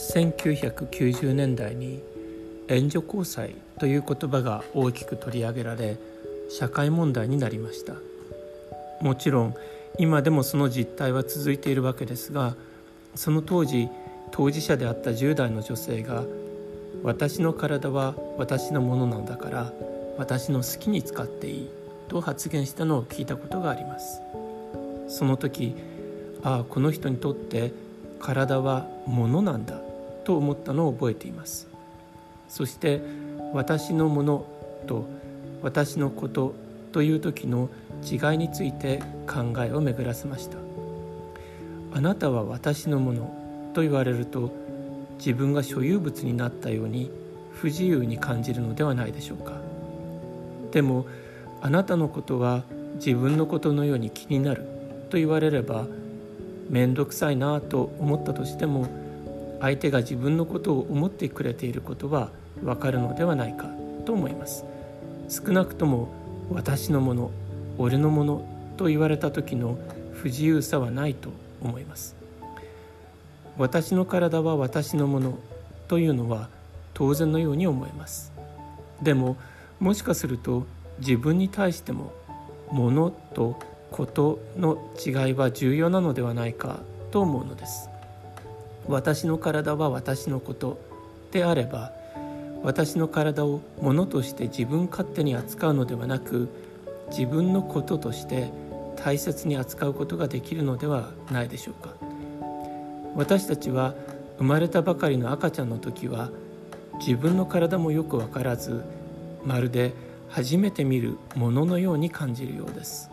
1990年代に援助交際という言葉が大きく取り上げられ社会問題になりました。もちろん今でもその実態は続いているわけですがその当時当事者であった10代の女性が「私の体は私のものなのだから私の好きに使っていい」と発言したのを聞いたことがあります。その時ああこの人にとって体はものなんだ。と思ったのを覚えています。そして私のものと私のことという時の違いについて考えを巡らせました。あなたは私のものと言われると自分が所有物になったように不自由に感じるのではないでしょうか。でもあなたのことは自分のことのように気になると言われれば面倒くさいなと思ったとしても相手が自分のことを思ってくれていることはわかるのではないかと思います。少なくとも私のもの俺のものと言われた時の不自由さはないと思います。私の体は私のものというのは当然のように思えます。でももしかすると自分に対してもものとことの違いは重要なのではないかと思うのです。私の体は私のことであれば私の体をものとして自分勝手に扱うのではなく自分のこととして大切に扱うことができるのではないでしょうか。私たちは生まれたばかりの赤ちゃんの時は自分の体もよく分からずまるで初めて見るもののように感じるようです。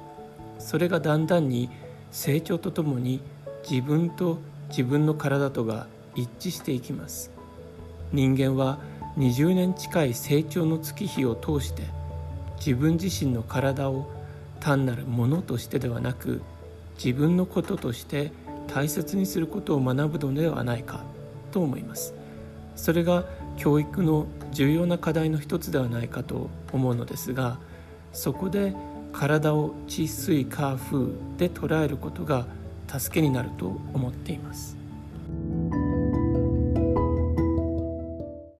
それがだんだんに成長とともに自分と自分の体とが一致していきます。人間は20年近い成長の月日を通して自分自身の体を単なるものとしてではなく自分のこととして大切にすることを学ぶのではないかと思います。それが教育の重要な課題の一つではないかと思うのですがそこで体を治水化風で捉えることが助けになると思っています。